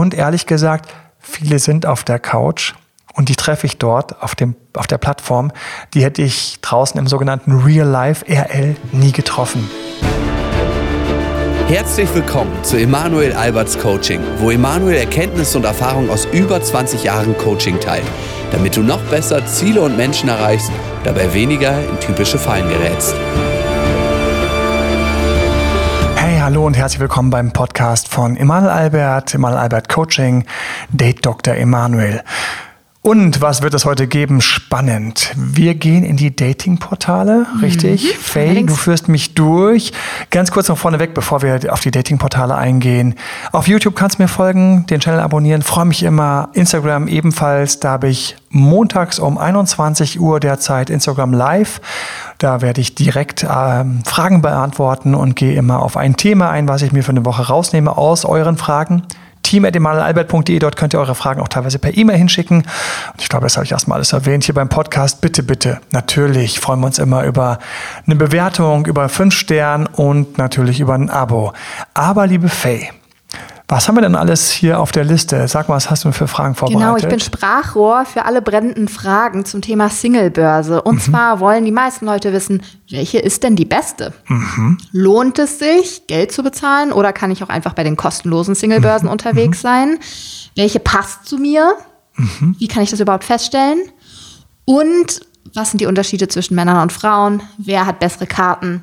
und ehrlich gesagt, viele sind auf der Couch und die treffe ich dort auf, dem, auf der Plattform. Die hätte ich draußen im sogenannten Real Life RL nie getroffen. Herzlich willkommen zu Emanuel Alberts Coaching, wo Emanuel Erkenntnisse und Erfahrung aus über 20 Jahren Coaching teilt, damit du noch besser Ziele und Menschen erreichst, dabei weniger in typische Fallen gerätst. Hallo und herzlich willkommen beim Podcast von Emanuel Albert, Emanuel Albert Coaching, Date Dr. Emanuel. Und was wird es heute geben? Spannend. Wir gehen in die Datingportale, richtig? Mhm. Faye, du führst mich durch. Ganz kurz noch vorneweg, bevor wir auf die Datingportale eingehen. Auf YouTube kannst du mir folgen, den Channel abonnieren, freue mich immer. Instagram ebenfalls, da habe ich montags um 21 Uhr derzeit Instagram Live. Da werde ich direkt ähm, Fragen beantworten und gehe immer auf ein Thema ein, was ich mir für eine Woche rausnehme aus euren Fragen team.emanuelalbert.de. Dort könnt ihr eure Fragen auch teilweise per E-Mail hinschicken. Und ich glaube, das habe ich erstmal alles erwähnt hier beim Podcast. Bitte, bitte, natürlich freuen wir uns immer über eine Bewertung, über fünf Sterne und natürlich über ein Abo. Aber liebe Faye, was haben wir denn alles hier auf der Liste? Sag mal, was hast du für Fragen vorbereitet? Genau, ich bin Sprachrohr für alle brennenden Fragen zum Thema Singlebörse. Und mhm. zwar wollen die meisten Leute wissen, welche ist denn die beste? Mhm. Lohnt es sich, Geld zu bezahlen oder kann ich auch einfach bei den kostenlosen Singlebörsen mhm. unterwegs mhm. sein? Welche passt zu mir? Mhm. Wie kann ich das überhaupt feststellen? Und was sind die Unterschiede zwischen Männern und Frauen? Wer hat bessere Karten?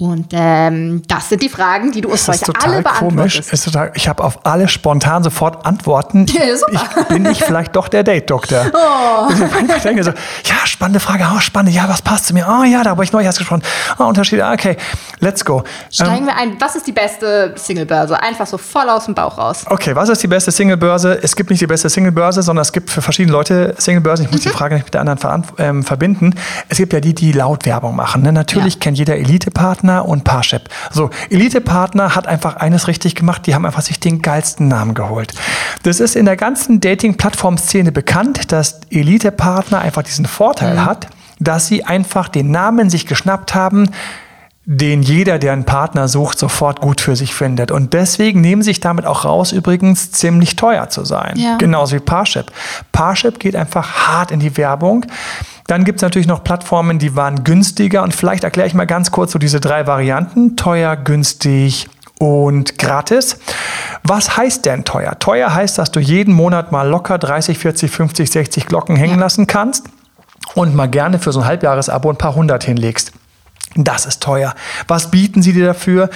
Und ähm, das sind die Fragen, die du uns heute alle beantwortest. Ist total, ich habe auf alle spontan sofort Antworten. Ja, super. Ich, bin ich vielleicht doch der Date-Doktor? Oh. Ich denke so, ja, spannende Frage, oh, spannend, ja, was passt zu mir? Oh ja, da habe ich neu erst gesprochen. Oh, Unterschiede, okay, let's go. Steigen ähm, wir ein, was ist die beste Singlebörse? Einfach so voll aus dem Bauch raus. Okay, was ist die beste Singlebörse? Es gibt nicht die beste Singlebörse, sondern es gibt für verschiedene Leute Singlebörsen. Ich muss mhm. die Frage nicht mit der anderen ähm, verbinden. Es gibt ja die, die laut Werbung machen. Ne? Natürlich ja. kennt jeder Elite-Partner Partner und Parship. So, Elite-Partner hat einfach eines richtig gemacht, die haben einfach sich den geilsten Namen geholt. Das ist in der ganzen Dating-Plattform-Szene bekannt, dass Elite-Partner einfach diesen Vorteil mhm. hat, dass sie einfach den Namen sich geschnappt haben, den jeder, der einen Partner sucht, sofort gut für sich findet. Und deswegen nehmen sich damit auch raus, übrigens ziemlich teuer zu sein. Ja. Genauso wie Parship. Parship geht einfach hart in die Werbung. Dann gibt es natürlich noch Plattformen, die waren günstiger. Und vielleicht erkläre ich mal ganz kurz so diese drei Varianten. Teuer, günstig und gratis. Was heißt denn teuer? Teuer heißt, dass du jeden Monat mal locker 30, 40, 50, 60 Glocken hängen lassen kannst und mal gerne für so ein Halbjahresabo ein paar hundert hinlegst. Das ist teuer. Was bieten Sie dir dafür?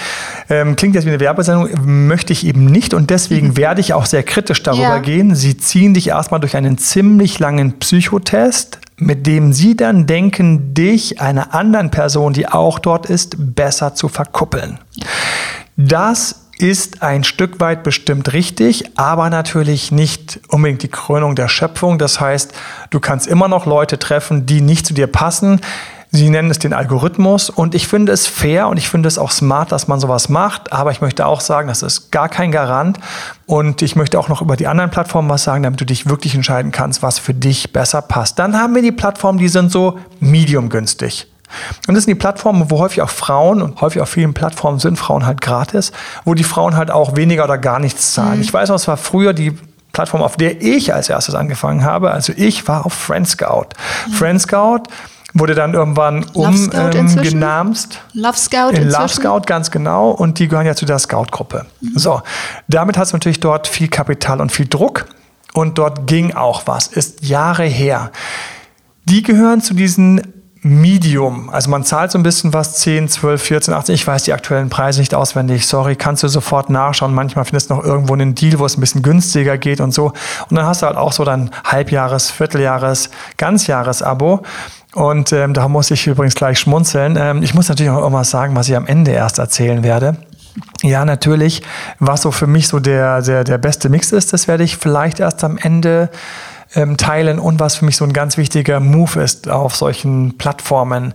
Ähm, klingt jetzt wie eine Werbesendung, möchte ich eben nicht und deswegen mhm. werde ich auch sehr kritisch darüber ja. gehen. Sie ziehen dich erstmal durch einen ziemlich langen Psychotest, mit dem sie dann denken, dich einer anderen Person, die auch dort ist, besser zu verkuppeln. Das ist ein Stück weit bestimmt richtig, aber natürlich nicht unbedingt die Krönung der Schöpfung. Das heißt, du kannst immer noch Leute treffen, die nicht zu dir passen. Sie nennen es den Algorithmus und ich finde es fair und ich finde es auch smart, dass man sowas macht. Aber ich möchte auch sagen, das ist gar kein Garant. Und ich möchte auch noch über die anderen Plattformen was sagen, damit du dich wirklich entscheiden kannst, was für dich besser passt. Dann haben wir die Plattformen, die sind so medium günstig. Und das sind die Plattformen, wo häufig auch Frauen und häufig auf vielen Plattformen sind Frauen halt gratis, wo die Frauen halt auch weniger oder gar nichts zahlen. Mhm. Ich weiß noch, es war früher die Plattform, auf der ich als erstes angefangen habe. Also ich war auf Friendscout. Mhm. Friendscout wurde dann irgendwann umgenamst. Ähm, Love Scout in Love Scout, ganz genau. Und die gehören ja zu der Scout-Gruppe. Mhm. So, damit hast du natürlich dort viel Kapital und viel Druck. Und dort ging auch was, ist Jahre her. Die gehören zu diesen Medium. Also man zahlt so ein bisschen was, 10, 12, 14, 18. Ich weiß die aktuellen Preise nicht auswendig. Sorry, kannst du sofort nachschauen. Manchmal findest du noch irgendwo einen Deal, wo es ein bisschen günstiger geht und so. Und dann hast du halt auch so dein Halbjahres-, Vierteljahres-, Ganzjahres-Abo. Und ähm, da muss ich übrigens gleich schmunzeln. Ähm, ich muss natürlich auch irgendwas sagen, was ich am Ende erst erzählen werde. Ja, natürlich, was so für mich so der, der, der beste Mix ist, das werde ich vielleicht erst am Ende ähm, teilen und was für mich so ein ganz wichtiger Move ist auf solchen Plattformen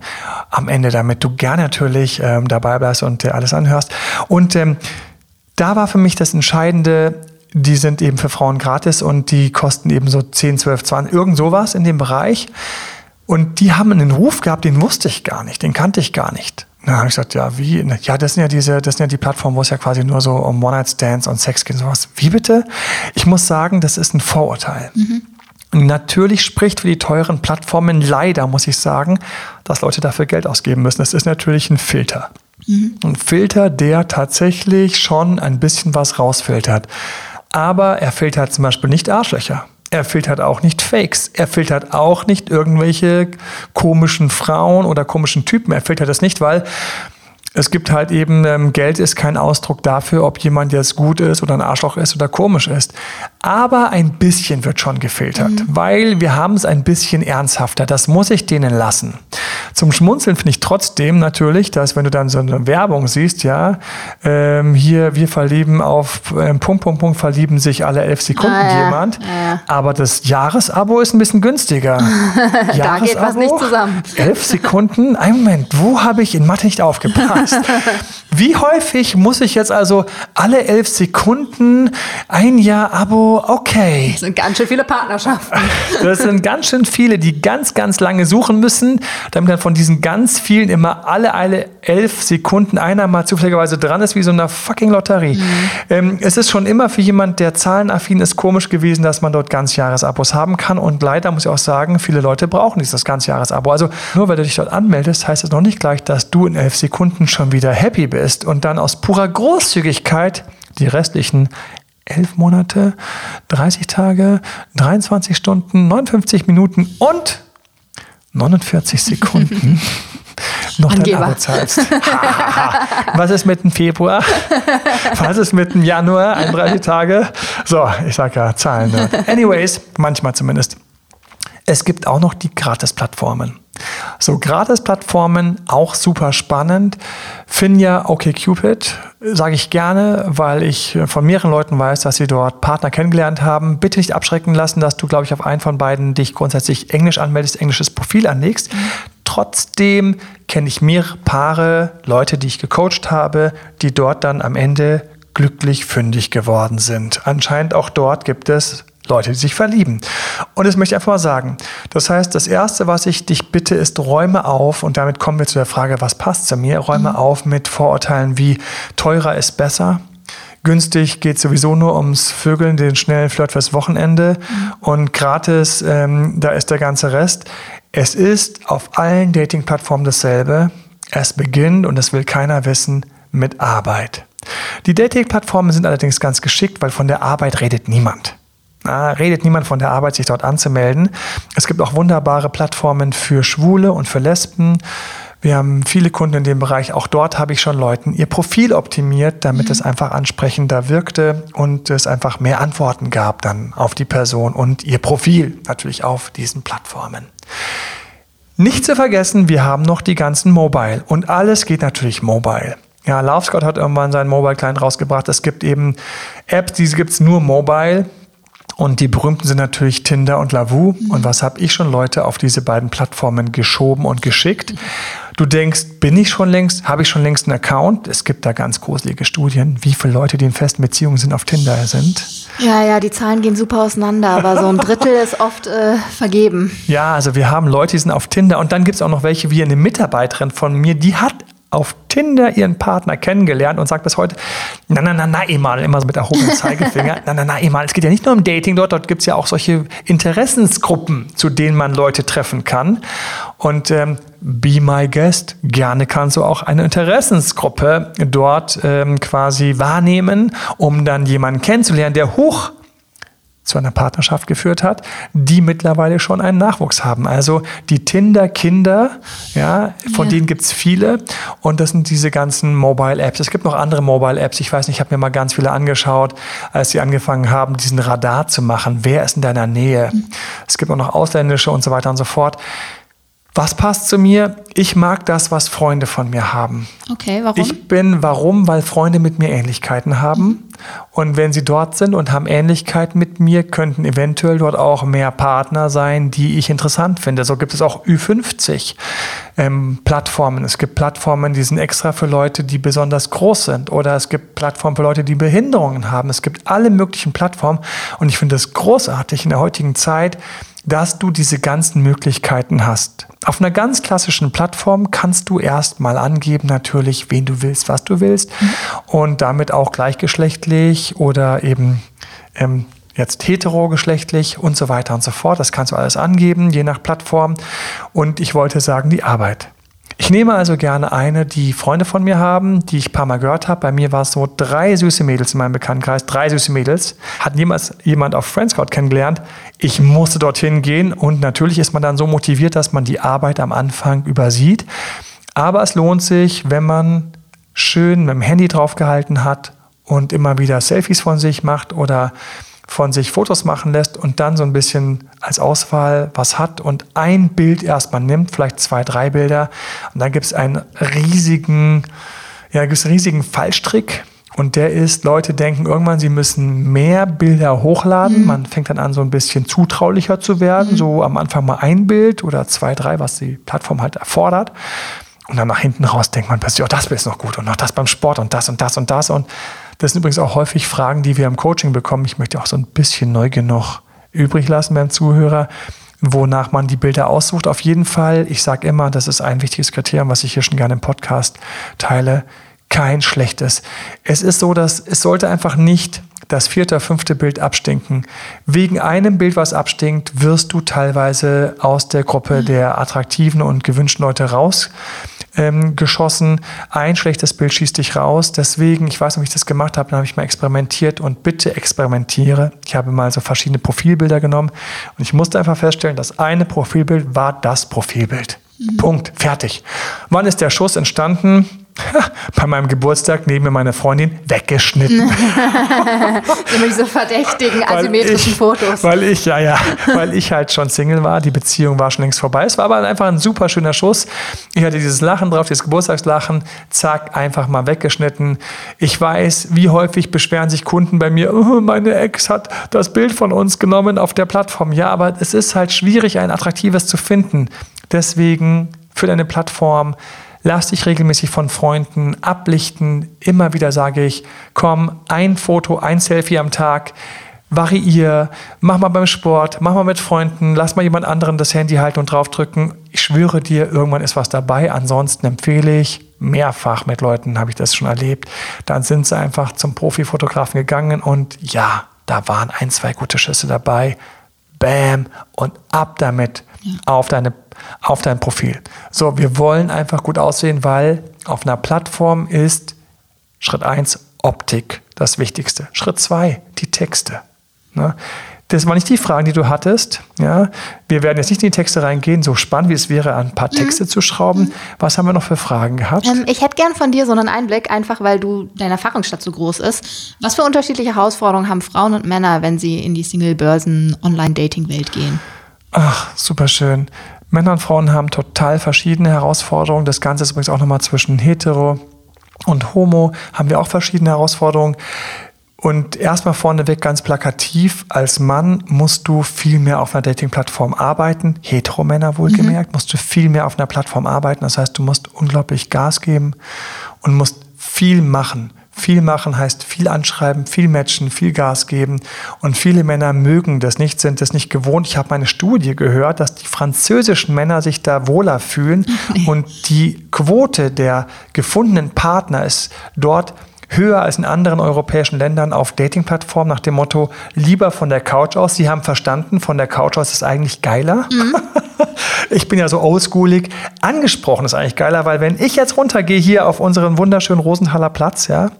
am Ende, damit du gerne natürlich ähm, dabei bleibst und dir alles anhörst. Und ähm, da war für mich das Entscheidende, die sind eben für Frauen gratis und die kosten eben so 10, 12, 20, irgend sowas in dem Bereich. Und die haben einen Ruf gehabt, den wusste ich gar nicht, den kannte ich gar nicht. Na, habe ich gesagt, ja, wie? Ja, das sind ja diese, das sind ja die Plattformen, wo es ja quasi nur so um One-Night-Stands und Sex geht und sowas. Wie bitte? Ich muss sagen, das ist ein Vorurteil. Mhm. Natürlich spricht für die teuren Plattformen leider, muss ich sagen, dass Leute dafür Geld ausgeben müssen. Das ist natürlich ein Filter. Mhm. Ein Filter, der tatsächlich schon ein bisschen was rausfiltert. Aber er filtert zum Beispiel nicht Arschlöcher. Er filtert auch nicht Fakes. Er filtert auch nicht irgendwelche komischen Frauen oder komischen Typen. Er filtert das nicht, weil es gibt halt eben, ähm, Geld ist kein Ausdruck dafür, ob jemand jetzt gut ist oder ein Arschloch ist oder komisch ist. Aber ein bisschen wird schon gefiltert, mhm. weil wir haben es ein bisschen ernsthafter. Das muss ich denen lassen. Zum Schmunzeln finde ich trotzdem natürlich, dass wenn du dann so eine Werbung siehst, ja, ähm, hier, wir verlieben auf ähm, Punkt, Punkt, Punkt, verlieben sich alle elf Sekunden ah, ja. jemand. Ja. Aber das Jahresabo ist ein bisschen günstiger. da geht was nicht zusammen. Elf Sekunden? Ein Moment, wo habe ich in Mathe nicht aufgepasst? Wie häufig muss ich jetzt also alle elf Sekunden ein Jahr Abo? Okay. Das sind ganz schön viele Partnerschaften. Das sind ganz schön viele, die ganz, ganz lange suchen müssen, damit dann von diesen ganz vielen immer alle, alle elf Sekunden einer mal zufälligerweise dran ist, wie so eine fucking Lotterie. Mhm. Ähm, es ist schon immer für jemand, der zahlenaffin ist, komisch gewesen, dass man dort Ganzjahresabos haben kann. Und leider muss ich auch sagen, viele Leute brauchen dieses Ganzjahresabo. Also nur weil du dich dort anmeldest, heißt das noch nicht gleich, dass du in elf Sekunden schon wieder happy bist und dann aus purer Großzügigkeit die restlichen elf Monate, 30 Tage, 23 Stunden, 59 Minuten und 49 Sekunden noch Angeber. dein Abo zahlst. Was ist mit dem Februar? Was ist mit dem Januar? 31 Tage? So, ich sag ja Zahlen. Ne? Anyways, manchmal zumindest. Es gibt auch noch die Gratis-Plattformen. So, Gratis-Plattformen, auch super spannend. Finja OkCupid, sage ich gerne, weil ich von mehreren Leuten weiß, dass sie dort Partner kennengelernt haben. Bitte nicht abschrecken lassen, dass du, glaube ich, auf einen von beiden dich grundsätzlich Englisch anmeldest, englisches Profil anlegst. Mhm. Trotzdem kenne ich mehrere Paare, Leute, die ich gecoacht habe, die dort dann am Ende glücklich fündig geworden sind. Anscheinend auch dort gibt es Leute, die sich verlieben. Und das möchte ich einfach mal sagen. Das heißt, das Erste, was ich dich bitte, ist, räume auf, und damit kommen wir zu der Frage, was passt zu mir, räume mhm. auf mit Vorurteilen wie teurer ist besser, günstig geht sowieso nur ums Vögeln, den schnellen Flirt fürs Wochenende mhm. und gratis, ähm, da ist der ganze Rest. Es ist auf allen Dating-Plattformen dasselbe. Es beginnt, und das will keiner wissen, mit Arbeit. Die Dating-Plattformen sind allerdings ganz geschickt, weil von der Arbeit redet niemand. Na, redet niemand von der Arbeit, sich dort anzumelden. Es gibt auch wunderbare Plattformen für Schwule und für Lesben. Wir haben viele Kunden in dem Bereich. Auch dort habe ich schon Leuten ihr Profil optimiert, damit mhm. es einfach ansprechender wirkte und es einfach mehr Antworten gab dann auf die Person und ihr Profil natürlich auf diesen Plattformen. Nicht zu vergessen, wir haben noch die ganzen Mobile und alles geht natürlich mobile. Ja, LoveScott hat irgendwann seinen Mobile-Client rausgebracht. Es gibt eben Apps, diese gibt es nur mobile. Und die berühmten sind natürlich Tinder und Lavu. Mhm. Und was habe ich schon Leute auf diese beiden Plattformen geschoben und geschickt? Du denkst, bin ich schon längst, habe ich schon längst einen Account? Es gibt da ganz gruselige Studien, wie viele Leute, die in festen Beziehungen sind, auf Tinder sind. Ja, ja, die Zahlen gehen super auseinander, aber so ein Drittel ist oft äh, vergeben. Ja, also wir haben Leute, die sind auf Tinder und dann gibt es auch noch welche, wie eine Mitarbeiterin von mir, die hat auf Tinder ihren Partner kennengelernt und sagt bis heute, na, na, na, na, Emal, immer so mit erhobenem Zeigefinger, na, na, na, Emal, es geht ja nicht nur um Dating dort, dort gibt es ja auch solche Interessensgruppen, zu denen man Leute treffen kann. Und ähm, Be My Guest, gerne kannst du auch eine Interessensgruppe dort ähm, quasi wahrnehmen, um dann jemanden kennenzulernen, der hoch zu einer Partnerschaft geführt hat, die mittlerweile schon einen Nachwuchs haben. Also die Tinder-Kinder, ja, von ja. denen gibt es viele. Und das sind diese ganzen Mobile-Apps. Es gibt noch andere Mobile-Apps. Ich weiß nicht, ich habe mir mal ganz viele angeschaut, als sie angefangen haben, diesen Radar zu machen. Wer ist in deiner Nähe? Mhm. Es gibt auch noch ausländische und so weiter und so fort. Was passt zu mir? Ich mag das, was Freunde von mir haben. Okay, warum? Ich bin, warum? Weil Freunde mit mir Ähnlichkeiten haben. Mhm. Und wenn sie dort sind und haben Ähnlichkeiten mit mir, könnten eventuell dort auch mehr Partner sein, die ich interessant finde. So gibt es auch Ü50 ähm, Plattformen. Es gibt Plattformen, die sind extra für Leute, die besonders groß sind. Oder es gibt Plattformen für Leute, die Behinderungen haben. Es gibt alle möglichen Plattformen. Und ich finde es großartig in der heutigen Zeit, dass du diese ganzen Möglichkeiten hast. Auf einer ganz klassischen Plattform kannst du erstmal angeben, natürlich, wen du willst, was du willst mhm. und damit auch gleichgeschlechtlich oder eben ähm, jetzt heterogeschlechtlich und so weiter und so fort. Das kannst du alles angeben, je nach Plattform. Und ich wollte sagen, die Arbeit. Ich nehme also gerne eine, die Freunde von mir haben, die ich ein paar Mal gehört habe. Bei mir war es so drei süße Mädels in meinem Bekanntenkreis, drei süße Mädels. Hat niemals jemand auf Friendscout kennengelernt. Ich musste dorthin gehen und natürlich ist man dann so motiviert, dass man die Arbeit am Anfang übersieht. Aber es lohnt sich, wenn man schön mit dem Handy draufgehalten hat und immer wieder Selfies von sich macht oder von sich Fotos machen lässt und dann so ein bisschen als Auswahl was hat und ein Bild erstmal nimmt, vielleicht zwei, drei Bilder. Und dann gibt es einen riesigen, ja, gibt einen riesigen Fallstrick. Und der ist, Leute denken irgendwann, sie müssen mehr Bilder hochladen. Mhm. Man fängt dann an, so ein bisschen zutraulicher zu werden. Mhm. So am Anfang mal ein Bild oder zwei, drei, was die Plattform halt erfordert. Und dann nach hinten raus denkt man plötzlich, oh, das ist noch gut und noch das beim Sport und das und das und das. Und das sind übrigens auch häufig Fragen, die wir im Coaching bekommen. Ich möchte auch so ein bisschen Neugier noch übrig lassen beim Zuhörer, wonach man die Bilder aussucht. Auf jeden Fall, ich sage immer, das ist ein wichtiges Kriterium, was ich hier schon gerne im Podcast teile, kein schlechtes. Es ist so, dass es sollte einfach nicht das vierte, fünfte Bild abstinken. Wegen einem Bild, was abstinkt, wirst du teilweise aus der Gruppe der attraktiven und gewünschten Leute raus ähm, geschossen. Ein schlechtes Bild schießt dich raus. Deswegen, ich weiß nicht, ob ich das gemacht habe, dann habe ich mal experimentiert und bitte experimentiere. Ich habe mal so verschiedene Profilbilder genommen und ich musste einfach feststellen, das eine Profilbild war das Profilbild. Mhm. Punkt. Fertig. Wann ist der Schuss entstanden? bei meinem Geburtstag neben mir meine Freundin weggeschnitten. Immer diese verdächtigen asymmetrischen ich, Fotos. Weil ich, ja, ja, weil ich halt schon Single war. Die Beziehung war schon längst vorbei. Es war aber einfach ein super schöner Schuss. Ich hatte dieses Lachen drauf, dieses Geburtstagslachen. Zack, einfach mal weggeschnitten. Ich weiß, wie häufig beschweren sich Kunden bei mir, oh, meine Ex hat das Bild von uns genommen auf der Plattform. Ja, aber es ist halt schwierig, ein attraktives zu finden. Deswegen für deine Plattform Lass dich regelmäßig von Freunden ablichten. Immer wieder sage ich, komm, ein Foto, ein Selfie am Tag. Variier, mach mal beim Sport, mach mal mit Freunden, lass mal jemand anderen das Handy halten und draufdrücken. Ich schwöre dir, irgendwann ist was dabei. Ansonsten empfehle ich, mehrfach mit Leuten habe ich das schon erlebt. Dann sind sie einfach zum Profifotografen gegangen und ja, da waren ein, zwei gute Schüsse dabei. Bam und ab damit ja. auf deine auf dein Profil. So, wir wollen einfach gut aussehen, weil auf einer Plattform ist Schritt 1 Optik das Wichtigste. Schritt 2 die Texte. Ne? Das waren nicht die Fragen, die du hattest. Ja? Wir werden jetzt nicht in die Texte reingehen, so spannend wie es wäre, ein paar Texte mhm. zu schrauben. Mhm. Was haben wir noch für Fragen gehabt? Ähm, ich hätte gern von dir so einen Einblick, einfach weil du deine Erfahrungsstadt so groß ist. Was für unterschiedliche Herausforderungen haben Frauen und Männer, wenn sie in die Single-Börsen-Online-Dating-Welt gehen? Ach, super schön. Männer und Frauen haben total verschiedene Herausforderungen. Das Ganze ist übrigens auch nochmal zwischen hetero und homo haben wir auch verschiedene Herausforderungen. Und erstmal vorneweg ganz plakativ, als Mann musst du viel mehr auf einer Dating-Plattform arbeiten, Hetero-Männer wohlgemerkt, mhm. musst du viel mehr auf einer Plattform arbeiten. Das heißt, du musst unglaublich Gas geben und musst viel machen. Viel machen heißt viel anschreiben, viel matchen, viel Gas geben. Und viele Männer mögen das nicht, sind das nicht gewohnt. Ich habe meine Studie gehört, dass die französischen Männer sich da wohler fühlen. Und die Quote der gefundenen Partner ist dort höher als in anderen europäischen Ländern auf Dating-Plattformen nach dem Motto, lieber von der Couch aus. Sie haben verstanden, von der Couch aus ist eigentlich geiler. Mhm. Ich bin ja so oldschoolig. Angesprochen ist eigentlich geiler, weil wenn ich jetzt runtergehe hier auf unseren wunderschönen Rosenthaler Platz, ja,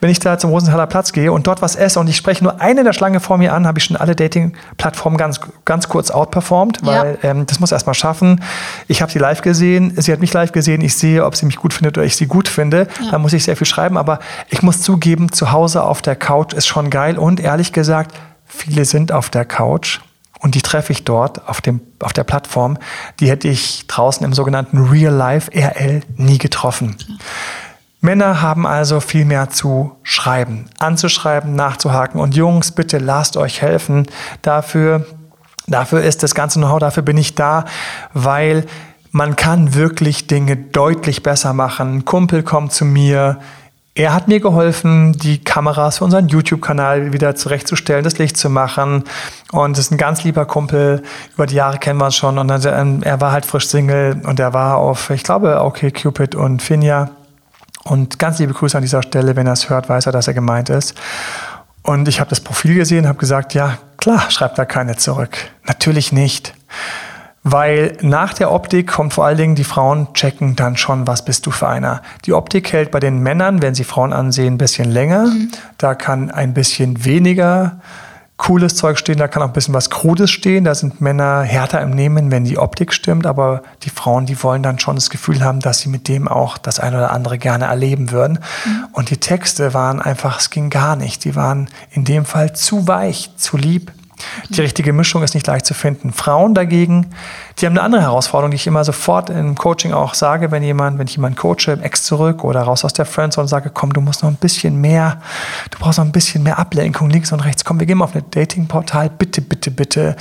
wenn ich da zum Rosenthaler Platz gehe und dort was esse und ich spreche nur eine der Schlange vor mir an, habe ich schon alle Dating-Plattformen ganz, ganz kurz outperformt, weil ja. ähm, das muss erstmal schaffen. Ich habe sie live gesehen, sie hat mich live gesehen, ich sehe, ob sie mich gut findet oder ich sie gut finde. Ja. Da muss ich sehr viel schreiben, aber ich muss zugeben, zu Hause auf der Couch ist schon geil und ehrlich gesagt, viele sind auf der Couch und die treffe ich dort auf, dem, auf der Plattform. Die hätte ich draußen im sogenannten Real Life RL nie getroffen. Männer haben also viel mehr zu schreiben, anzuschreiben, nachzuhaken. Und Jungs, bitte lasst euch helfen. Dafür, dafür ist das ganze Know-how, dafür bin ich da, weil man kann wirklich Dinge deutlich besser machen. Ein Kumpel kommt zu mir, er hat mir geholfen, die Kameras für unseren YouTube-Kanal wieder zurechtzustellen, das Licht zu machen. Und ist ein ganz lieber Kumpel. Über die Jahre kennen wir uns schon. Und dann, ähm, er war halt frisch Single und er war auf, ich glaube, okay, Cupid und Finja. Und ganz liebe Grüße an dieser Stelle. Wenn er es hört, weiß er, dass er gemeint ist. Und ich habe das Profil gesehen, habe gesagt, ja, klar, schreibt da keine zurück. Natürlich nicht. Weil nach der Optik kommt vor allen Dingen, die Frauen checken dann schon, was bist du für einer. Die Optik hält bei den Männern, wenn sie Frauen ansehen, ein bisschen länger. Mhm. Da kann ein bisschen weniger cooles Zeug stehen, da kann auch ein bisschen was Krudes stehen. Da sind Männer härter im Nehmen, wenn die Optik stimmt. Aber die Frauen, die wollen dann schon das Gefühl haben, dass sie mit dem auch das eine oder andere gerne erleben würden. Mhm. Und die Texte waren einfach, es ging gar nicht. Die waren in dem Fall zu weich, zu lieb. Die richtige Mischung ist nicht leicht zu finden. Frauen dagegen, die haben eine andere Herausforderung, die ich immer sofort im Coaching auch sage, wenn jemand, wenn ich jemanden coache, im Ex zurück oder raus aus der Friendzone und sage, komm, du musst noch ein bisschen mehr, du brauchst noch ein bisschen mehr Ablenkung links und rechts. Komm, wir gehen mal auf ein Datingportal, bitte, bitte, bitte.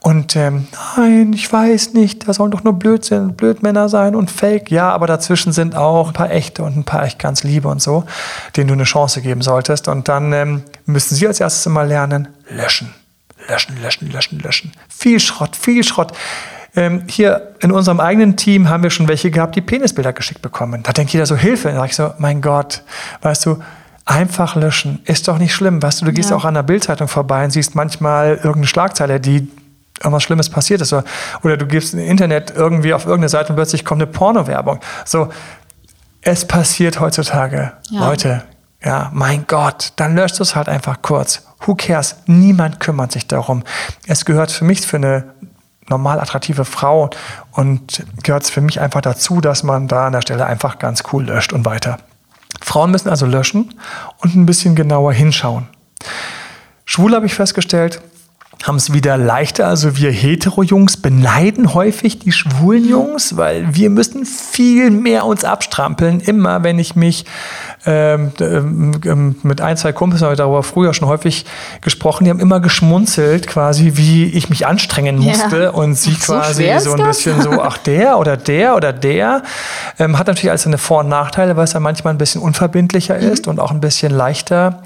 Und ähm, nein, ich weiß nicht, da sollen doch nur Blödsinn, Blödmänner sein und Fake. Ja, aber dazwischen sind auch ein paar echte und ein paar echt ganz liebe und so, denen du eine Chance geben solltest. Und dann ähm, müssen sie als erstes immer lernen, löschen löschen, löschen, löschen, löschen. Viel Schrott, viel Schrott. Ähm, hier in unserem eigenen Team haben wir schon welche gehabt, die Penisbilder geschickt bekommen. Da denkt jeder so, Hilfe. Da sage ich so, mein Gott, weißt du, einfach löschen. Ist doch nicht schlimm. Weißt du, du gehst ja. auch an der Bildzeitung vorbei und siehst manchmal irgendeine Schlagzeile, die irgendwas Schlimmes passiert ist. Oder du gibst im Internet irgendwie auf irgendeine Seite und plötzlich kommt eine Porno-Werbung. So, es passiert heutzutage. Ja. Leute, ja, mein Gott, dann löscht es halt einfach kurz. Who cares? Niemand kümmert sich darum. Es gehört für mich für eine normal attraktive Frau und gehört es für mich einfach dazu, dass man da an der Stelle einfach ganz cool löscht und weiter. Frauen müssen also löschen und ein bisschen genauer hinschauen. Schwul habe ich festgestellt, haben es wieder leichter. Also wir Hetero-Jungs beneiden häufig die schwulen Jungs, weil wir müssen viel mehr uns abstrampeln. Immer wenn ich mich ähm, ähm, mit ein, zwei Kumpels habe ich darüber früher schon häufig gesprochen, die haben immer geschmunzelt, quasi, wie ich mich anstrengen musste ja. und sie so quasi so ein bisschen so, ach der oder der oder der. Ähm, hat natürlich alles seine Vor- und Nachteile, weil es ja manchmal ein bisschen unverbindlicher mhm. ist und auch ein bisschen leichter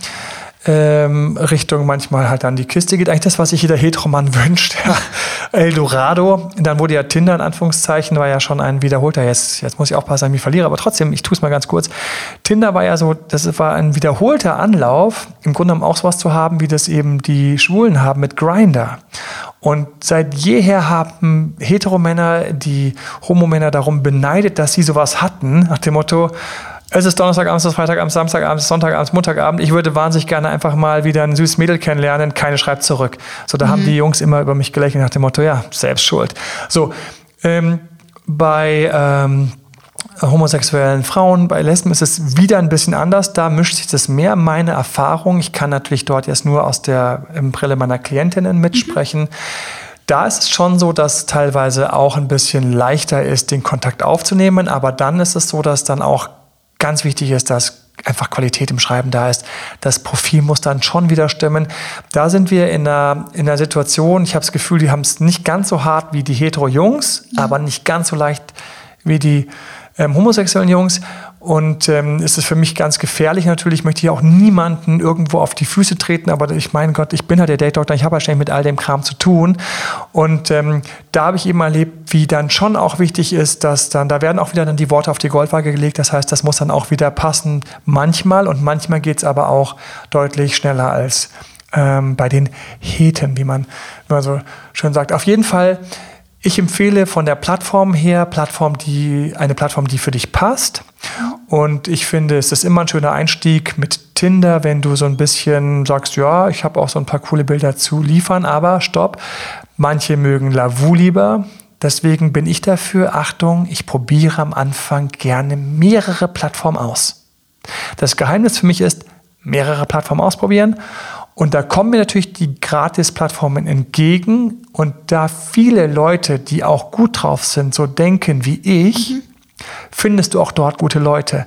ähm, Richtung manchmal halt an die Kiste geht. Eigentlich das, was sich jeder Heteroman wünscht. Ja. Eldorado. Dann wurde ja Tinder in Anführungszeichen, war ja schon ein wiederholter. Jetzt, jetzt muss ich aufpassen, dass ich verliere, aber trotzdem, ich tue es mal ganz kurz. Tinder war ja so, das war ein wiederholter Anlauf, im Grunde genommen auch sowas zu haben, wie das eben die Schwulen haben mit Grinder. Und seit jeher haben Heteromänner die Homomänner darum beneidet, dass sie sowas hatten, nach dem Motto, es ist Donnerstagabend, es ist Freitagabend, Samstagabend, Sonntagabend, Montagabend. Ich würde wahnsinnig gerne einfach mal wieder ein süßes Mädel kennenlernen. Keine schreibt zurück. So, da mhm. haben die Jungs immer über mich gelächelt nach dem Motto, ja, selbst schuld. So, ähm, bei ähm, homosexuellen Frauen, bei Lesben ist es wieder ein bisschen anders. Da mischt sich das mehr. Meine Erfahrung, ich kann natürlich dort jetzt nur aus der Brille meiner Klientinnen mitsprechen. Mhm. Da ist es schon so, dass teilweise auch ein bisschen leichter ist, den Kontakt aufzunehmen, aber dann ist es so, dass dann auch ganz wichtig ist, dass einfach Qualität im Schreiben da ist. Das Profil muss dann schon wieder stimmen. Da sind wir in einer, in einer Situation, ich habe das Gefühl, die haben es nicht ganz so hart wie die Hetero-Jungs, mhm. aber nicht ganz so leicht wie die ähm, homosexuellen Jungs. Und ähm, es ist für mich ganz gefährlich natürlich. Ich möchte hier auch niemanden irgendwo auf die Füße treten, aber ich meine Gott, ich bin halt der Date-Doktor, ich habe ständig mit all dem Kram zu tun. Und ähm, da habe ich eben erlebt, wie dann schon auch wichtig ist, dass dann, da werden auch wieder dann die Worte auf die Goldwaage gelegt. Das heißt, das muss dann auch wieder passen manchmal und manchmal geht es aber auch deutlich schneller als ähm, bei den Heten, wie man, wie man so schön sagt. Auf jeden Fall ich empfehle von der Plattform her, Plattform, die, eine Plattform, die für dich passt. Und ich finde, es ist immer ein schöner Einstieg mit Tinder, wenn du so ein bisschen sagst, ja, ich habe auch so ein paar coole Bilder zu liefern, aber stopp. Manche mögen Lavu lieber. Deswegen bin ich dafür, Achtung, ich probiere am Anfang gerne mehrere Plattformen aus. Das Geheimnis für mich ist, mehrere Plattformen ausprobieren und da kommen mir natürlich die Gratis-Plattformen entgegen. Und da viele Leute, die auch gut drauf sind, so denken wie ich, mhm. findest du auch dort gute Leute.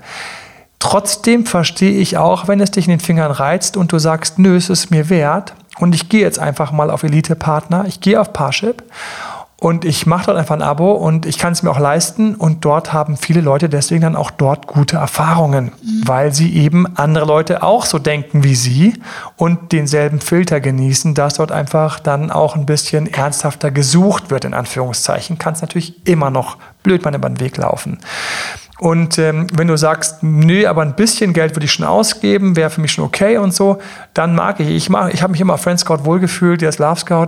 Trotzdem verstehe ich auch, wenn es dich in den Fingern reizt und du sagst, nö, es ist mir wert und ich gehe jetzt einfach mal auf Elite-Partner, ich gehe auf Parship Und ich mache dort einfach ein Abo und ich kann es mir auch leisten. Und dort haben viele Leute deswegen dann auch dort gute Erfahrungen, mhm. weil sie eben andere Leute auch so denken wie sie und denselben Filter genießen, dass dort einfach dann auch ein bisschen ernsthafter gesucht wird, in Anführungszeichen. Kann es natürlich immer noch blöd mal über den Weg laufen. Und ähm, wenn du sagst, nö, aber ein bisschen Geld würde ich schon ausgeben, wäre für mich schon okay und so, dann mag ich. Ich, mag, ich habe mich immer auf Friend Scout wohlgefühlt, der ist Love Scout.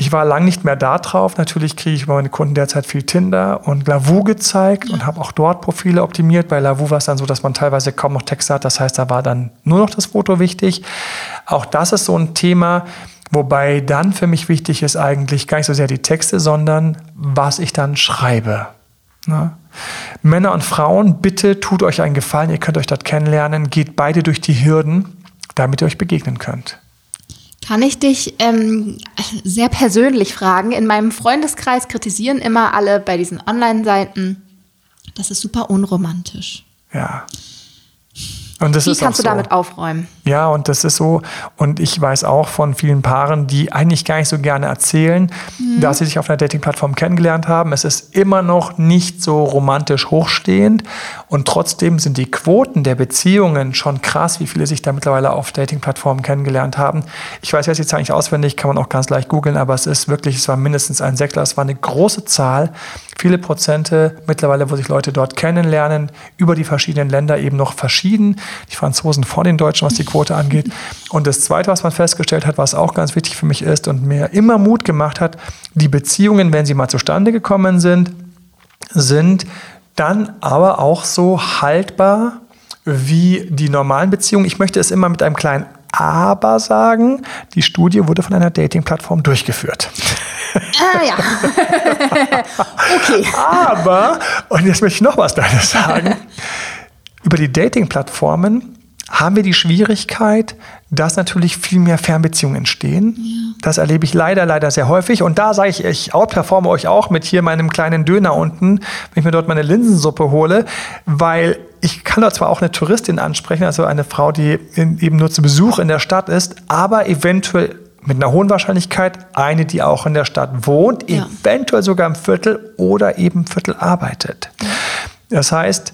Ich war lang nicht mehr da drauf. Natürlich kriege ich bei meinen Kunden derzeit viel Tinder und Lavu gezeigt und habe auch dort Profile optimiert. Bei Lavu war es dann so, dass man teilweise kaum noch Text hat. Das heißt, da war dann nur noch das Foto wichtig. Auch das ist so ein Thema, wobei dann für mich wichtig ist eigentlich gar nicht so sehr die Texte, sondern was ich dann schreibe. Na? Männer und Frauen, bitte tut euch einen Gefallen. Ihr könnt euch dort kennenlernen. Geht beide durch die Hürden, damit ihr euch begegnen könnt. Kann ich dich ähm, sehr persönlich fragen? In meinem Freundeskreis kritisieren immer alle bei diesen Online-Seiten, das ist super unromantisch. Ja. Und das Wie ist kannst du so. damit aufräumen? Ja, und das ist so. Und ich weiß auch von vielen Paaren, die eigentlich gar nicht so gerne erzählen, mhm. dass sie sich auf einer Dating-Plattform kennengelernt haben. Es ist immer noch nicht so romantisch hochstehend. Und trotzdem sind die Quoten der Beziehungen schon krass, wie viele sich da mittlerweile auf Dating-Plattformen kennengelernt haben. Ich weiß jetzt die Zahl nicht auswendig, kann man auch ganz leicht googeln, aber es ist wirklich, es war mindestens ein Sechstel, es war eine große Zahl viele Prozente mittlerweile, wo sich Leute dort kennenlernen, über die verschiedenen Länder eben noch verschieden. Die Franzosen vor den Deutschen, was die Quote angeht. Und das Zweite, was man festgestellt hat, was auch ganz wichtig für mich ist und mir immer Mut gemacht hat, die Beziehungen, wenn sie mal zustande gekommen sind, sind dann aber auch so haltbar wie die normalen Beziehungen. Ich möchte es immer mit einem kleinen Aber sagen. Die Studie wurde von einer Dating-Plattform durchgeführt. Ah ja. okay. Aber, und jetzt möchte ich noch was Kleines sagen. Über die Dating-Plattformen haben wir die Schwierigkeit, dass natürlich viel mehr Fernbeziehungen entstehen. Ja. Das erlebe ich leider, leider sehr häufig. Und da sage ich, ich outperforme euch auch mit hier meinem kleinen Döner unten, wenn ich mir dort meine Linsensuppe hole, weil ich kann dort zwar auch eine Touristin ansprechen, also eine Frau, die eben nur zu Besuch in der Stadt ist, aber eventuell mit einer hohen Wahrscheinlichkeit eine, die auch in der Stadt wohnt, ja. eventuell sogar im Viertel oder eben im Viertel arbeitet. Das heißt,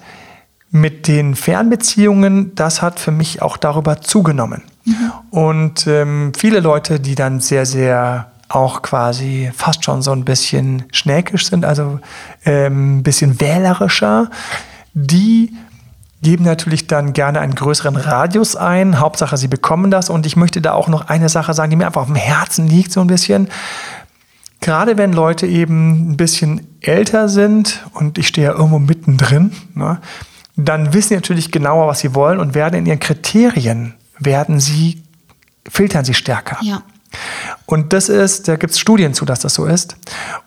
mit den Fernbeziehungen, das hat für mich auch darüber zugenommen. Mhm. Und ähm, viele Leute, die dann sehr, sehr auch quasi fast schon so ein bisschen schnäkisch sind, also ähm, ein bisschen wählerischer, die geben natürlich dann gerne einen größeren Radius ein. Hauptsache, sie bekommen das. Und ich möchte da auch noch eine Sache sagen, die mir einfach auf dem Herzen liegt, so ein bisschen. Gerade wenn Leute eben ein bisschen älter sind und ich stehe ja irgendwo mittendrin, ne, dann wissen sie natürlich genauer, was sie wollen und werden in ihren Kriterien, werden sie, filtern sie stärker. Ja. Und das ist, da gibt es Studien zu, dass das so ist.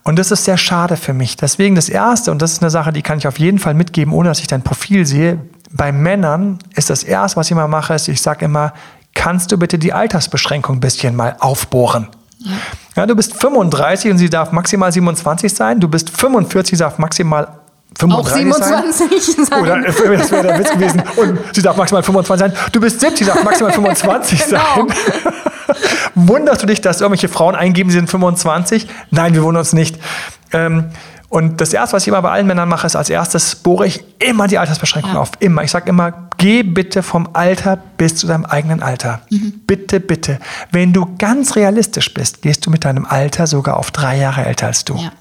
Und das ist sehr schade für mich. Deswegen das Erste, und das ist eine Sache, die kann ich auf jeden Fall mitgeben, ohne dass ich dein Profil sehe, bei Männern ist das erste, was ich immer mache, ist, ich sage immer, kannst du bitte die Altersbeschränkung ein bisschen mal aufbohren? Ja. ja. du bist 35 und sie darf maximal 27 sein. Du bist 45, sie darf maximal 35 auch 27 sein. sein. Oder das wäre der Witz gewesen. Und sie darf maximal 25 sein. Du bist 70, sie darf maximal 25 genau. sein. Wunderst du dich, dass irgendwelche Frauen eingeben, sie sind 25? Nein, wir wundern uns nicht. Ähm, und das Erste, was ich immer bei allen Männern mache, ist als erstes bohre ich immer die Altersbeschränkung ja. auf. Immer. Ich sage immer, geh bitte vom Alter bis zu deinem eigenen Alter. Mhm. Bitte, bitte. Wenn du ganz realistisch bist, gehst du mit deinem Alter sogar auf drei Jahre älter als du. Ja.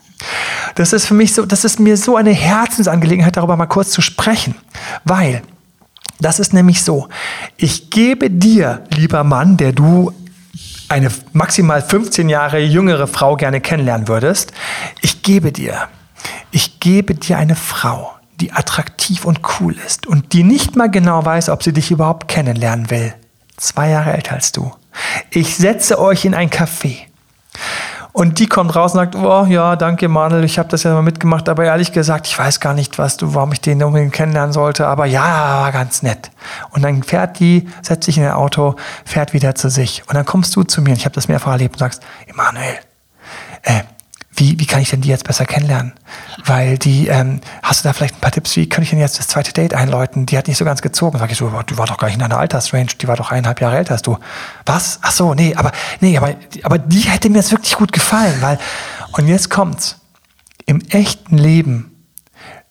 Das ist für mich so, das ist mir so eine Herzensangelegenheit, darüber mal kurz zu sprechen. Weil, das ist nämlich so, ich gebe dir, lieber Mann, der du eine maximal 15 Jahre jüngere Frau gerne kennenlernen würdest, ich gebe dir ich gebe dir eine Frau, die attraktiv und cool ist und die nicht mal genau weiß, ob sie dich überhaupt kennenlernen will. Zwei Jahre älter als du. Ich setze euch in ein Café. Und die kommt raus und sagt, oh ja, danke Manuel, ich habe das ja mal mitgemacht, aber ehrlich gesagt, ich weiß gar nicht, was du, warum ich den unbedingt kennenlernen sollte, aber ja, war ganz nett. Und dann fährt die, setzt sich in ein Auto, fährt wieder zu sich. Und dann kommst du zu mir, und ich habe das mehrfach erlebt und sagst, Emanuel, äh, wie, wie kann ich denn die jetzt besser kennenlernen? Weil die, ähm, hast du da vielleicht ein paar Tipps, wie könnte ich denn jetzt das zweite Date einläuten? Die hat nicht so ganz gezogen. Sag ich so, die war doch gar nicht in deiner Altersrange, die war doch eineinhalb Jahre älter als du. Was? Ach so, nee, aber, nee, aber, aber die hätte mir jetzt wirklich gut gefallen, weil, Und jetzt kommt's. Im echten Leben,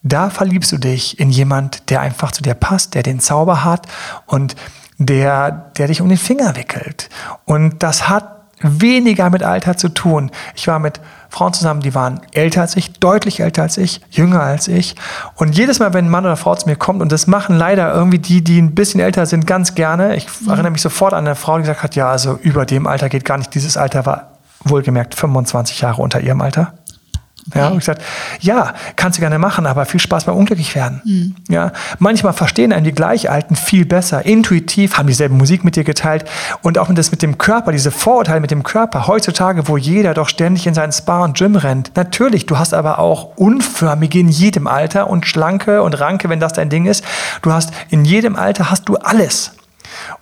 da verliebst du dich in jemand, der einfach zu dir passt, der den Zauber hat und der, der dich um den Finger wickelt. Und das hat weniger mit Alter zu tun. Ich war mit Frauen zusammen, die waren älter als ich, deutlich älter als ich, jünger als ich. Und jedes Mal, wenn ein Mann oder Frau zu mir kommt, und das machen leider irgendwie die, die ein bisschen älter sind, ganz gerne. Ich mhm. erinnere mich sofort an eine Frau, die gesagt hat, ja, also über dem Alter geht gar nicht. Dieses Alter war wohlgemerkt 25 Jahre unter ihrem Alter. Ja, und gesagt, ja, kannst du gerne machen, aber viel Spaß beim Unglücklichwerden. Mhm. Ja, manchmal verstehen einen die Gleichalten viel besser, intuitiv, haben dieselbe Musik mit dir geteilt und auch das mit dem Körper, diese Vorurteile mit dem Körper. Heutzutage, wo jeder doch ständig in seinen Spa und Gym rennt. Natürlich, du hast aber auch unförmige in jedem Alter und schlanke und ranke, wenn das dein Ding ist. Du hast in jedem Alter hast du alles.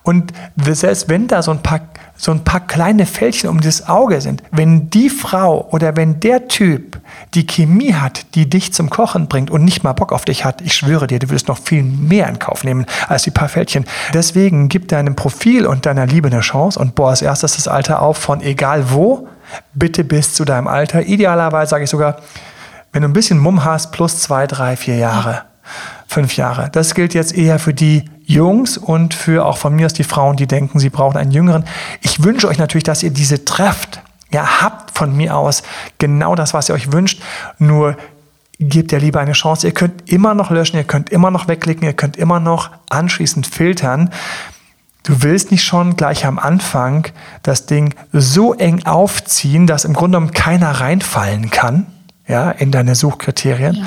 Und selbst wenn da so ein paar so ein paar kleine Fältchen um das Auge sind, wenn die Frau oder wenn der Typ die Chemie hat, die dich zum Kochen bringt und nicht mal Bock auf dich hat, ich schwöre dir, du würdest noch viel mehr in Kauf nehmen als die paar Fältchen. Deswegen gib deinem Profil und deiner Liebe eine Chance und bohr als erstes das Alter auf von egal wo, bitte bis zu deinem Alter. Idealerweise sage ich sogar, wenn du ein bisschen Mumm hast, plus zwei, drei, vier Jahre, fünf Jahre. Das gilt jetzt eher für die Jungs und für auch von mir aus die Frauen, die denken, sie brauchen einen Jüngeren. Ich wünsche euch natürlich, dass ihr diese trefft. Ja, habt von mir aus genau das, was ihr euch wünscht. Nur gebt ihr lieber eine Chance. Ihr könnt immer noch löschen, ihr könnt immer noch wegklicken, ihr könnt immer noch anschließend filtern. Du willst nicht schon gleich am Anfang das Ding so eng aufziehen, dass im Grunde genommen keiner reinfallen kann, ja, in deine Suchkriterien. Ja.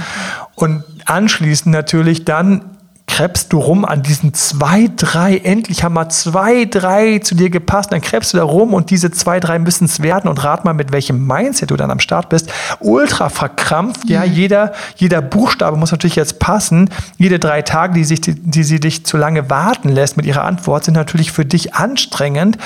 Und anschließend natürlich dann krebst du rum an diesen zwei, drei, endlich haben mal zwei, drei zu dir gepasst, dann krebst du da rum und diese zwei, drei müssen es werden und rat mal, mit welchem Mindset du dann am Start bist. Ultra verkrampft, mhm. ja, jeder, jeder Buchstabe muss natürlich jetzt passen. Jede drei Tage, die, sich, die, die sie dich zu lange warten lässt mit ihrer Antwort, sind natürlich für dich anstrengend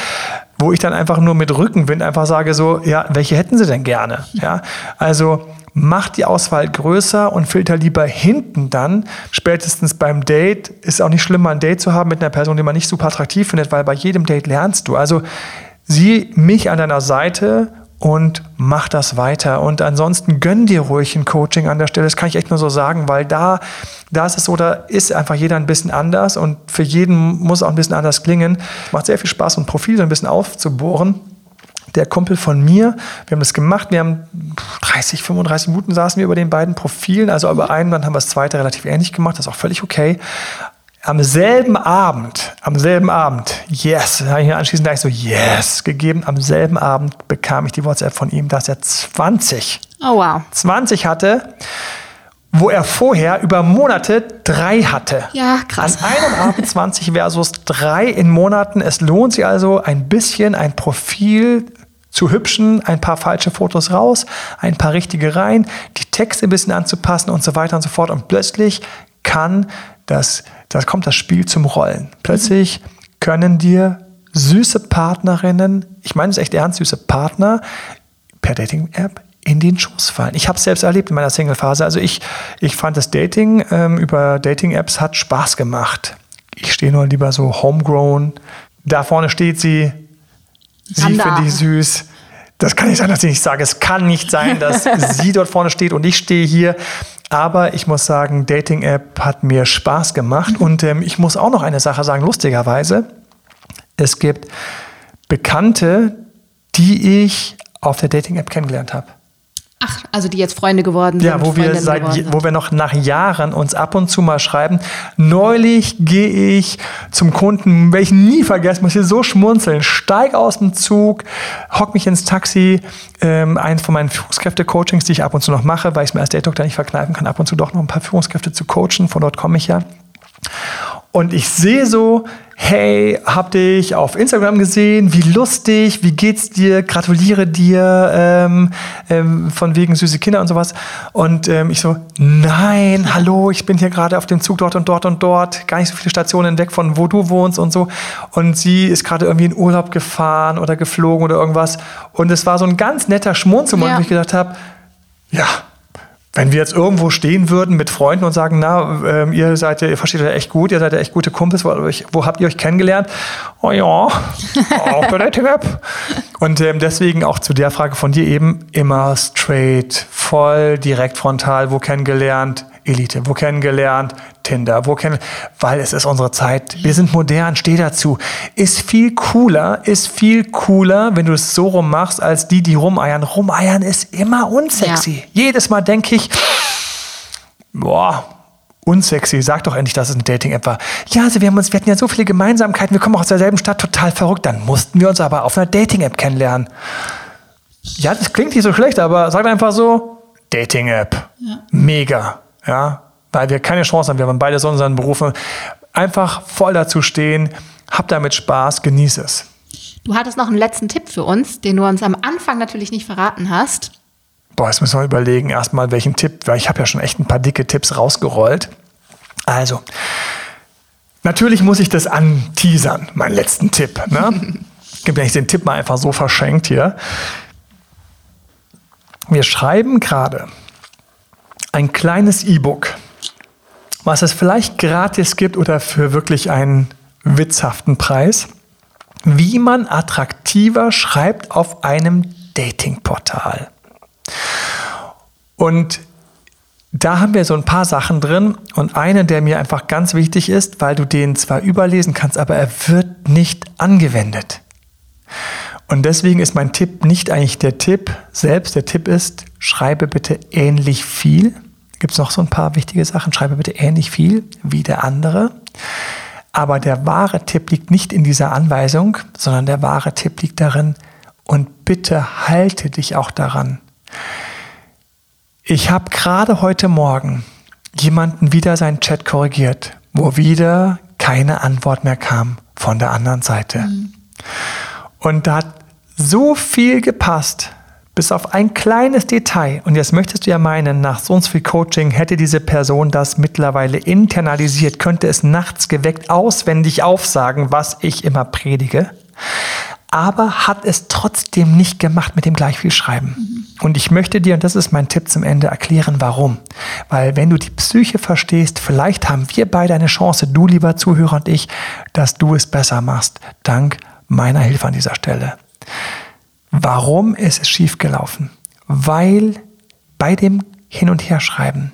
wo ich dann einfach nur mit Rückenwind einfach sage so, ja, welche hätten sie denn gerne? Ja, also mach die Auswahl größer und filter lieber hinten dann. Spätestens beim Date ist auch nicht schlimm, mal ein Date zu haben mit einer Person, die man nicht super attraktiv findet, weil bei jedem Date lernst du. Also sieh mich an deiner Seite und mach das weiter. Und ansonsten gönn dir ruhig ein Coaching an der Stelle. Das kann ich echt nur so sagen, weil da, da ist es so, da ist einfach jeder ein bisschen anders und für jeden muss auch ein bisschen anders klingen. Macht sehr viel Spaß, ein Profil so ein bisschen aufzubohren der Kumpel von mir, wir haben das gemacht, wir haben 30, 35 Minuten saßen wir über den beiden Profilen, also über einen, dann haben wir das zweite relativ ähnlich gemacht, das ist auch völlig okay. Am selben Abend, am selben Abend, yes, da habe ich mir anschließend gleich so yes gegeben. Am selben Abend bekam ich die WhatsApp von ihm, dass er 20, oh wow. 20 hatte wo er vorher über Monate drei hatte. Ja, krass. An einem Abend 20 versus drei in Monaten. Es lohnt sich also ein bisschen ein Profil zu hübschen, ein paar falsche Fotos raus, ein paar richtige rein, die Texte ein bisschen anzupassen und so weiter und so fort. Und plötzlich kann das, da kommt das Spiel zum Rollen. Plötzlich können dir süße Partnerinnen, ich meine es echt ernst, süße Partner per Dating-App in den Schoß fallen. Ich habe es selbst erlebt in meiner Single-Phase. Also ich, ich fand das Dating ähm, über Dating-Apps hat Spaß gemacht. Ich stehe nur lieber so homegrown. Da vorne steht sie, Sie finde ich süß. Das kann nicht sein, dass ich nicht sage. Es kann nicht sein, dass sie dort vorne steht und ich stehe hier. Aber ich muss sagen, Dating-App hat mir Spaß gemacht. Und ähm, ich muss auch noch eine Sache sagen, lustigerweise. Es gibt Bekannte, die ich auf der Dating-App kennengelernt habe. Ach, also die jetzt Freunde geworden sind. Ja, wo wir, seit, wo wir noch nach Jahren uns ab und zu mal schreiben. Neulich gehe ich zum Kunden, welchen nie vergessen, muss ich so schmunzeln, steig aus dem Zug, hock mich ins Taxi, ähm, eins von meinen Führungskräfte-Coachings, die ich ab und zu noch mache, weil ich es mir als Date Doctor nicht verkneifen kann, ab und zu doch noch ein paar Führungskräfte zu coachen, von dort komme ich ja. Und ich sehe so, hey, hab dich auf Instagram gesehen, wie lustig, wie geht's dir, gratuliere dir, ähm, ähm, von wegen süße Kinder und sowas. Und ähm, ich so, nein, hallo, ich bin hier gerade auf dem Zug dort und dort und dort, gar nicht so viele Stationen weg von wo du wohnst und so. Und sie ist gerade irgendwie in Urlaub gefahren oder geflogen oder irgendwas. Und es war so ein ganz netter Schmunzeln, ja. wo ich gedacht habe, ja, wenn wir jetzt irgendwo stehen würden mit Freunden und sagen, na, äh, ihr seid ja, ihr versteht euch echt gut, ihr seid ja echt gute Kumpels, wo, wo habt ihr euch kennengelernt? Oh ja, auf der Dating-App. Und ähm, deswegen auch zu der Frage von dir eben immer straight, voll, direkt frontal, wo kennengelernt? Elite, wo kennengelernt? Tinder, wo kennen, weil es ist unsere Zeit. Wir sind modern, steh dazu. Ist viel cooler, ist viel cooler, wenn du es so rum machst, als die, die rumeiern. Rumeiern ist immer unsexy. Ja. Jedes Mal denke ich, boah, unsexy. Sag doch endlich, dass es eine Dating-App war. Ja, also wir, haben uns, wir hatten ja so viele Gemeinsamkeiten, wir kommen auch aus derselben Stadt, total verrückt. Dann mussten wir uns aber auf einer Dating-App kennenlernen. Ja, das klingt nicht so schlecht, aber sag einfach so, Dating-App. Ja. Mega. Ja, weil wir keine Chance haben. Wir haben beide so unseren Berufen. Einfach voll dazu stehen, hab damit Spaß, genieß es. Du hattest noch einen letzten Tipp für uns, den du uns am Anfang natürlich nicht verraten hast. Boah, jetzt müssen wir überlegen, erstmal welchen Tipp, weil ich habe ja schon echt ein paar dicke Tipps rausgerollt. Also, natürlich muss ich das anteasern, meinen letzten Tipp. Ne? ich habe den Tipp mal einfach so verschenkt hier. Wir schreiben gerade ein kleines E-Book was es vielleicht gratis gibt oder für wirklich einen witzhaften Preis, wie man attraktiver schreibt auf einem Datingportal. Und da haben wir so ein paar Sachen drin und eine, der mir einfach ganz wichtig ist, weil du den zwar überlesen kannst, aber er wird nicht angewendet. Und deswegen ist mein Tipp nicht eigentlich der Tipp selbst. Der Tipp ist, schreibe bitte ähnlich viel gibt es noch so ein paar wichtige Sachen. Schreibe bitte ähnlich viel wie der andere. Aber der wahre Tipp liegt nicht in dieser Anweisung, sondern der wahre Tipp liegt darin, und bitte halte dich auch daran. Ich habe gerade heute Morgen jemanden wieder seinen Chat korrigiert, wo wieder keine Antwort mehr kam von der anderen Seite. Mhm. Und da hat so viel gepasst, bis auf ein kleines Detail. Und jetzt möchtest du ja meinen, nach so viel Coaching hätte diese Person das mittlerweile internalisiert, könnte es nachts geweckt auswendig aufsagen, was ich immer predige. Aber hat es trotzdem nicht gemacht mit dem gleich viel Schreiben. Mhm. Und ich möchte dir, und das ist mein Tipp zum Ende, erklären, warum. Weil wenn du die Psyche verstehst, vielleicht haben wir beide eine Chance, du lieber Zuhörer und ich, dass du es besser machst. Dank meiner Hilfe an dieser Stelle. Warum ist es schiefgelaufen? Weil bei dem Hin- und Herschreiben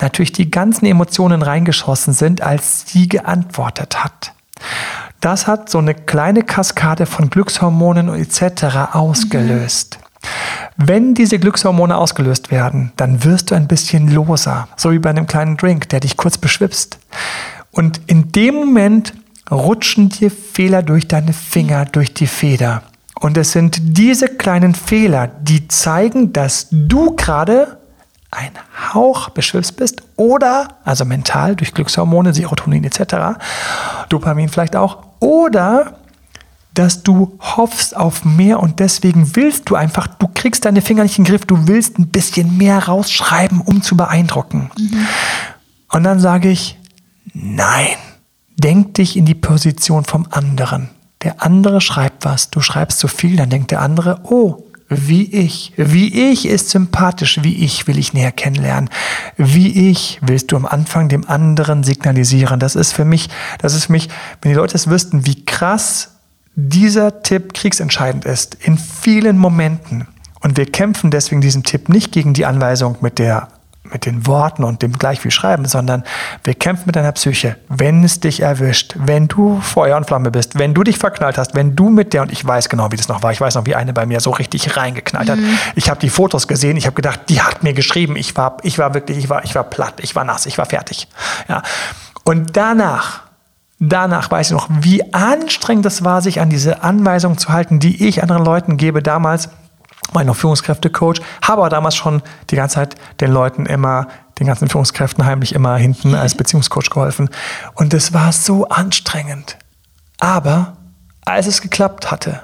natürlich die ganzen Emotionen reingeschossen sind, als sie geantwortet hat. Das hat so eine kleine Kaskade von Glückshormonen etc. ausgelöst. Mhm. Wenn diese Glückshormone ausgelöst werden, dann wirst du ein bisschen loser, so wie bei einem kleinen Drink, der dich kurz beschwipst. Und in dem Moment rutschen dir Fehler durch deine Finger, durch die Feder. Und es sind diese kleinen Fehler, die zeigen, dass du gerade ein Hauch beschwipst bist oder, also mental durch Glückshormone, Serotonin etc., Dopamin vielleicht auch, oder dass du hoffst auf mehr und deswegen willst du einfach, du kriegst deine Finger nicht in den Griff, du willst ein bisschen mehr rausschreiben, um zu beeindrucken. Mhm. Und dann sage ich, nein, denk dich in die Position vom anderen. Der andere schreibt was, du schreibst zu viel, dann denkt der andere, oh, wie ich, wie ich ist sympathisch, wie ich will ich näher kennenlernen, wie ich willst du am Anfang dem anderen signalisieren. Das ist für mich, das ist für mich, wenn die Leute es wüssten, wie krass dieser Tipp kriegsentscheidend ist, in vielen Momenten. Und wir kämpfen deswegen diesen Tipp nicht gegen die Anweisung mit der mit den Worten und dem gleich wie schreiben, sondern wir kämpfen mit deiner Psyche. Wenn es dich erwischt, wenn du Feuer und Flamme bist, wenn du dich verknallt hast, wenn du mit der, und ich weiß genau, wie das noch war, ich weiß noch, wie eine bei mir so richtig reingeknallt hat. Mhm. Ich habe die Fotos gesehen, ich habe gedacht, die hat mir geschrieben, ich war, ich war wirklich, ich war, ich war platt, ich war nass, ich war fertig. Ja. Und danach, danach weiß ich noch, wie anstrengend es war, sich an diese Anweisungen zu halten, die ich anderen Leuten gebe damals war noch Führungskräftecoach, habe aber damals schon die ganze Zeit den Leuten immer, den ganzen Führungskräften heimlich immer hinten als Beziehungscoach geholfen. Und es war so anstrengend. Aber als es geklappt hatte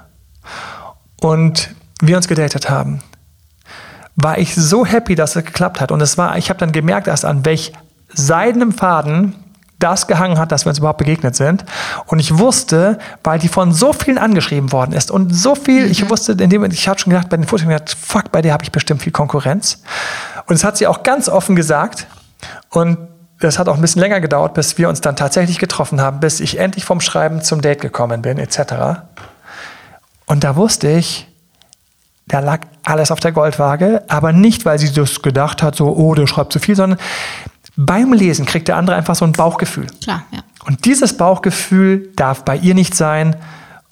und wir uns gedatet haben, war ich so happy, dass es geklappt hat. Und es war, ich habe dann gemerkt erst an welch seidenem Faden das gehangen hat, dass wir uns überhaupt begegnet sind. Und ich wusste, weil die von so vielen angeschrieben worden ist und so viel, mhm. ich wusste, in dem ich habe schon gedacht, bei den Fotos gedacht, fuck, bei der habe ich bestimmt viel Konkurrenz. Und es hat sie auch ganz offen gesagt. Und das hat auch ein bisschen länger gedauert, bis wir uns dann tatsächlich getroffen haben, bis ich endlich vom Schreiben zum Date gekommen bin, etc. Und da wusste ich, da lag alles auf der Goldwaage, aber nicht, weil sie das gedacht hat, so, oh, du schreibst zu viel, sondern beim Lesen kriegt der andere einfach so ein Bauchgefühl. Klar, ja. Und dieses Bauchgefühl darf bei ihr nicht sein,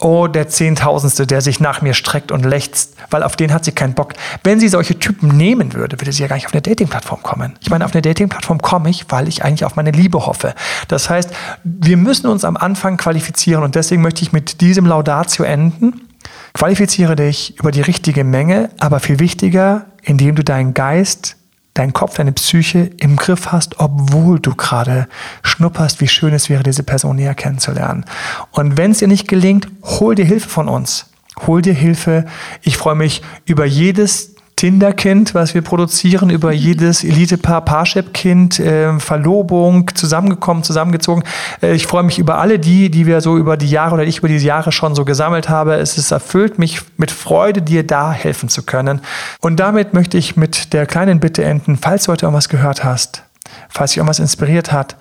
oh, der Zehntausendste, der sich nach mir streckt und lechzt, weil auf den hat sie keinen Bock. Wenn sie solche Typen nehmen würde, würde sie ja gar nicht auf eine Dating-Plattform kommen. Ich meine, auf eine Dating-Plattform komme ich, weil ich eigentlich auf meine Liebe hoffe. Das heißt, wir müssen uns am Anfang qualifizieren und deswegen möchte ich mit diesem Laudatio enden. Qualifiziere dich über die richtige Menge, aber viel wichtiger, indem du deinen Geist deinen Kopf, deine Psyche im Griff hast, obwohl du gerade schnupperst, wie schön es wäre, diese Person näher kennenzulernen. Und wenn es dir nicht gelingt, hol dir Hilfe von uns. Hol dir Hilfe. Ich freue mich über jedes Tinderkind, was wir produzieren, über jedes Elite-Paar, Parship-Kind, äh, Verlobung, zusammengekommen, zusammengezogen. Äh, ich freue mich über alle die, die wir so über die Jahre oder ich über die Jahre schon so gesammelt habe. Es ist erfüllt mich mit Freude, dir da helfen zu können. Und damit möchte ich mit der kleinen Bitte enden, falls du heute irgendwas gehört hast, falls dich irgendwas inspiriert hat,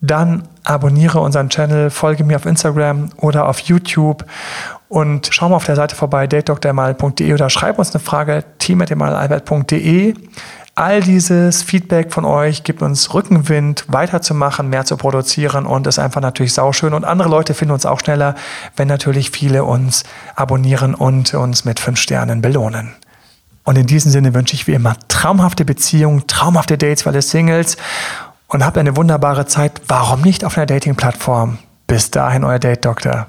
dann abonniere unseren Channel, folge mir auf Instagram oder auf YouTube und schau mal auf der Seite vorbei, datedoktormal.de oder schreib uns eine Frage, team.emalalbert.de. All dieses Feedback von euch gibt uns Rückenwind, weiterzumachen, mehr zu produzieren und ist einfach natürlich sauschön. Und andere Leute finden uns auch schneller, wenn natürlich viele uns abonnieren und uns mit fünf Sternen belohnen. Und in diesem Sinne wünsche ich wie immer traumhafte Beziehungen, traumhafte Dates für alle Singles und habt eine wunderbare Zeit. Warum nicht auf einer Dating-Plattform? Bis dahin, euer Date-Doktor.